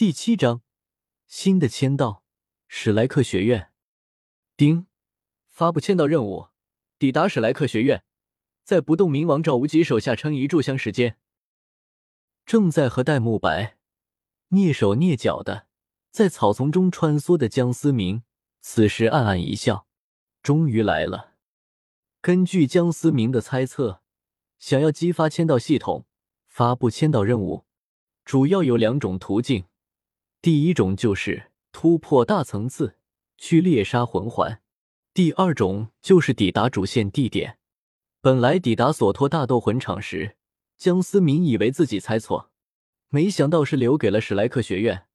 第七章新的签到，史莱克学院。丁，发布签到任务，抵达史莱克学院，在不动明王赵无极手下撑一炷香时间。正在和戴沐白蹑手蹑脚的在草丛中穿梭的江思明，此时暗暗一笑，终于来了。根据江思明的猜测，想要激发签到系统，发布签到任务，主要有两种途径。第一种就是突破大层次去猎杀魂环，第二种就是抵达主线地点。本来抵达索托大斗魂场时，江思明以为自己猜错，没想到是留给了史莱克学院。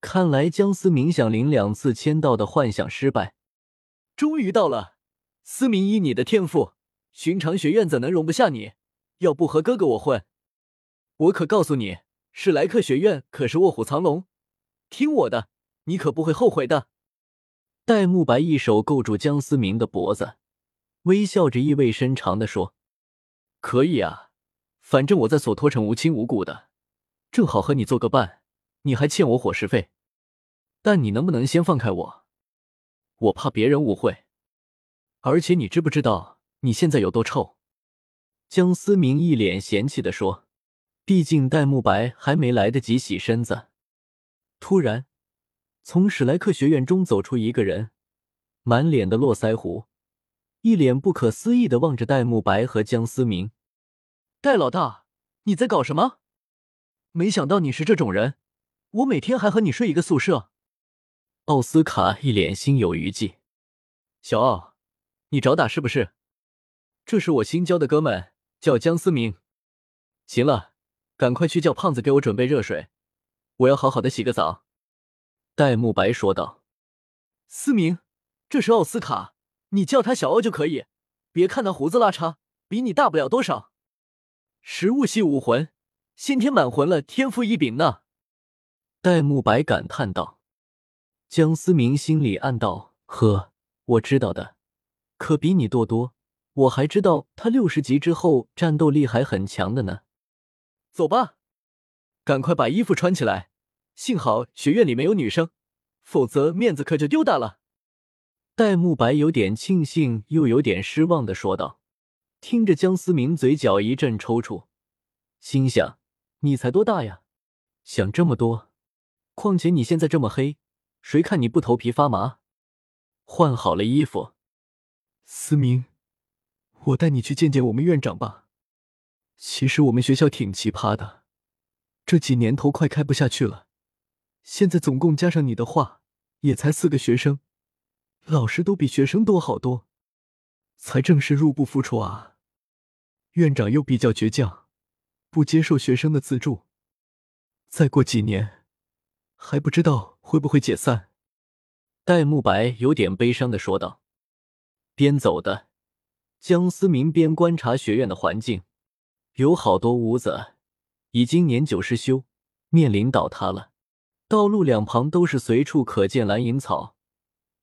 看来江思明想领两次签到的幻想失败。终于到了，思明，以你的天赋，寻常学院怎能容不下你？要不和哥哥我混？我可告诉你，史莱克学院可是卧虎藏龙。听我的，你可不会后悔的。戴沐白一手勾住江思明的脖子，微笑着意味深长的说：“可以啊，反正我在索托城无亲无故的，正好和你做个伴。你还欠我伙食费，但你能不能先放开我？我怕别人误会。而且你知不知道你现在有多臭？”江思明一脸嫌弃的说：“毕竟戴沐白还没来得及洗身子。”突然，从史莱克学院中走出一个人，满脸的络腮胡，一脸不可思议的望着戴沐白和江思明。戴老大，你在搞什么？没想到你是这种人，我每天还和你睡一个宿舍。奥斯卡一脸心有余悸。小奥，你找打是不是？这是我新交的哥们，叫江思明。行了，赶快去叫胖子给我准备热水。我要好好的洗个澡，戴沐白说道。思明，这是奥斯卡，你叫他小奥就可以。别看他胡子拉碴，比你大不了多少。食物系武魂，先天满魂了，天赋异禀呢。戴沐白感叹道。江思明心里暗道：呵，我知道的，可比你多多。我还知道他六十级之后战斗力还很强的呢。走吧。赶快把衣服穿起来！幸好学院里没有女生，否则面子可就丢大了。戴沐白有点庆幸，又有点失望的说道。听着江思明嘴角一阵抽搐，心想：你才多大呀？想这么多？况且你现在这么黑，谁看你不头皮发麻？换好了衣服，思明，我带你去见见我们院长吧。其实我们学校挺奇葩的。这几年头快开不下去了，现在总共加上你的话，也才四个学生，老师都比学生多好多，才正是入不敷出啊。院长又比较倔强，不接受学生的资助，再过几年，还不知道会不会解散。戴沐白有点悲伤的说道。边走的江思明边观察学院的环境，有好多屋子。已经年久失修，面临倒塌了。道路两旁都是随处可见蓝银草，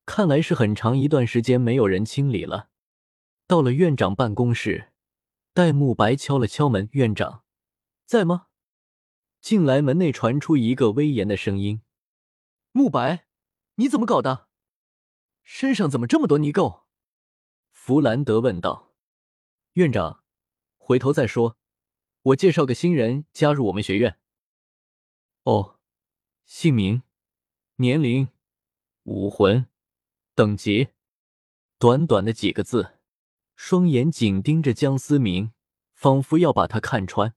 看来是很长一段时间没有人清理了。到了院长办公室，戴沐白敲了敲门：“院长，在吗？”进来，门内传出一个威严的声音：“沐白，你怎么搞的？身上怎么这么多泥垢？”弗兰德问道。“院长，回头再说。”我介绍个新人加入我们学院。哦，姓名、年龄、武魂、等级，短短的几个字，双眼紧盯着江思明，仿佛要把他看穿。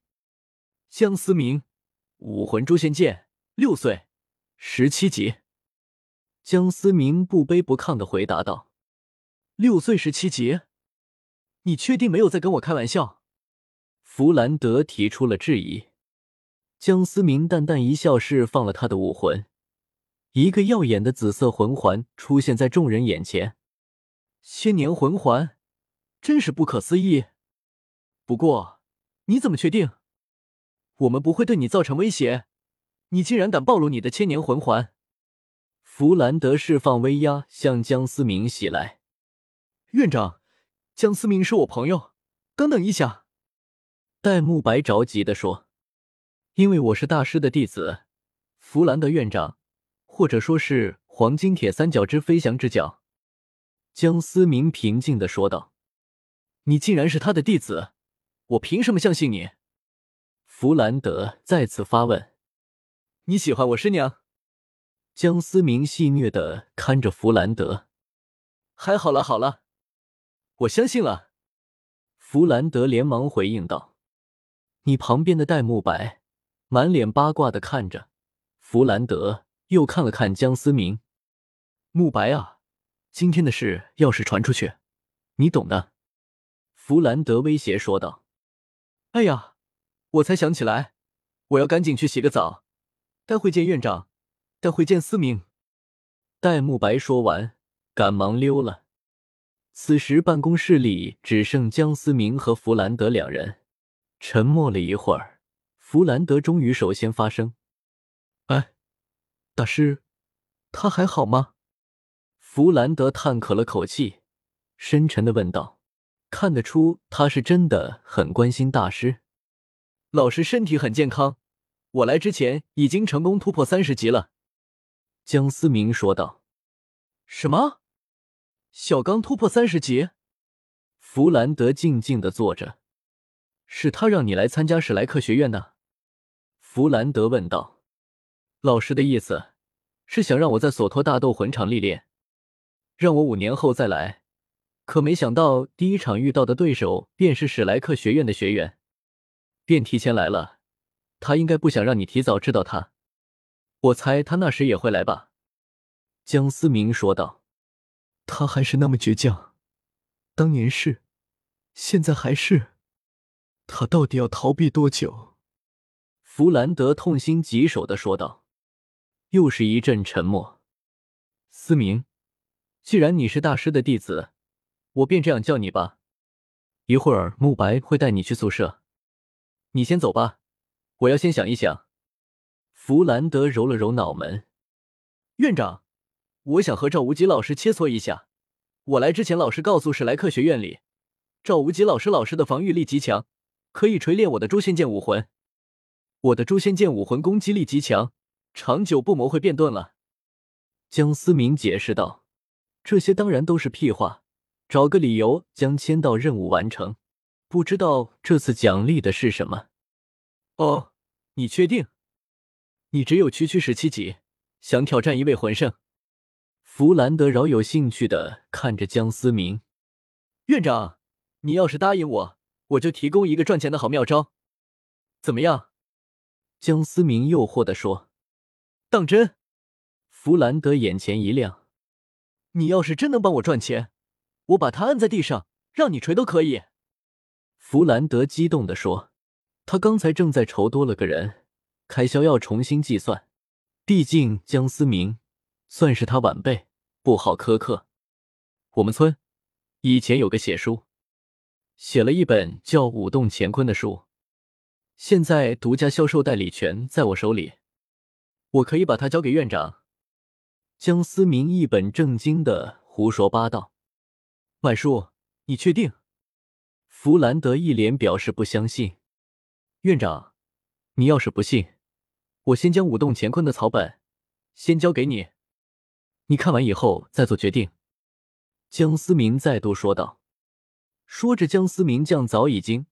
江思明，武魂诛仙剑，六岁，十七级。江思明不卑不亢的回答道：“六岁十七级，你确定没有在跟我开玩笑？”弗兰德提出了质疑，江思明淡淡一笑，释放了他的武魂，一个耀眼的紫色魂环出现在众人眼前。千年魂环，真是不可思议。不过，你怎么确定我们不会对你造成威胁？你竟然敢暴露你的千年魂环！弗兰德释放威压，向江思明袭来。院长，江思明是我朋友，等等一下。戴沐白着急的说：“因为我是大师的弟子，弗兰德院长，或者说是黄金铁三角之飞翔之角。”江思明平静的说道。“你竟然是他的弟子，我凭什么相信你？”弗兰德再次发问。“你喜欢我师娘？”江思明戏谑的看着弗兰德。“还好了好了，我相信了。”弗兰德连忙回应道。你旁边的戴沐白满脸八卦的看着弗兰德，又看了看江思明。沐白啊，今天的事要是传出去，你懂的。弗兰德威胁说道。哎呀，我才想起来，我要赶紧去洗个澡，待会见院长，待会见思明。戴沐白说完，赶忙溜了。此时办公室里只剩江思明和弗兰德两人。沉默了一会儿，弗兰德终于首先发声：“哎，大师，他还好吗？”弗兰德叹咳了口气，深沉的问道：“看得出他是真的很关心大师。老师身体很健康，我来之前已经成功突破三十级了。”江思明说道。“什么？小刚突破三十级？”弗兰德静静的坐着。是他让你来参加史莱克学院的？弗兰德问道。老师的意思是想让我在索托大斗魂场历练，让我五年后再来。可没想到第一场遇到的对手便是史莱克学院的学员，便提前来了。他应该不想让你提早知道他。我猜他那时也会来吧？江思明说道。他还是那么倔强，当年是，现在还是。他到底要逃避多久？弗兰德痛心疾首的说道。又是一阵沉默。思明，既然你是大师的弟子，我便这样叫你吧。一会儿慕白会带你去宿舍，你先走吧，我要先想一想。弗兰德揉了揉脑门。院长，我想和赵无极老师切磋一下。我来之前，老师告诉史莱克学院里，赵无极老师老师的防御力极强。可以锤炼我的诛仙剑武魂，我的诛仙剑武魂攻击力极强，长久不磨会变钝了。江思明解释道：“这些当然都是屁话，找个理由将签到任务完成。不知道这次奖励的是什么？”哦，你确定？你只有区区十七级，想挑战一位魂圣？弗兰德饶有兴趣的看着江思明院长，你要是答应我。我就提供一个赚钱的好妙招，怎么样？江思明诱惑的说：“当真？”弗兰德眼前一亮：“你要是真能帮我赚钱，我把他按在地上，让你锤都可以。”弗兰德激动的说：“他刚才正在愁多了个人，开销要重新计算。毕竟江思明算是他晚辈，不好苛刻。我们村以前有个写书。”写了一本叫《舞动乾坤》的书，现在独家销售代理权在我手里，我可以把它交给院长。江思明一本正经的胡说八道。买书？你确定？弗兰德一脸表示不相信。院长，你要是不信，我先将《舞动乾坤》的草本先交给你，你看完以后再做决定。江思明再度说道。说着，江思明将早已经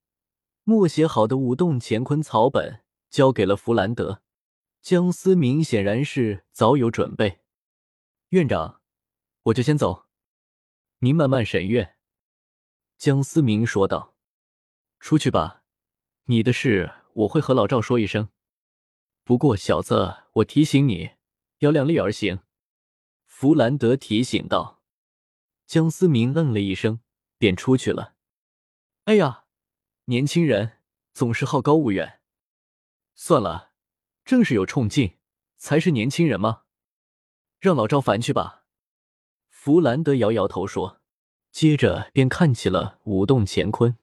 默写好的舞动乾坤草本交给了弗兰德。江思明显然是早有准备。院长，我就先走，您慢慢审阅。江思明说道：“出去吧，你的事我会和老赵说一声。不过小子，我提醒你要量力而行。”弗兰德提醒道。江思明嗯了一声。便出去了。哎呀，年轻人总是好高骛远。算了，正是有冲劲才是年轻人吗？让老赵烦去吧。弗兰德摇摇头说，接着便看起了舞动乾坤。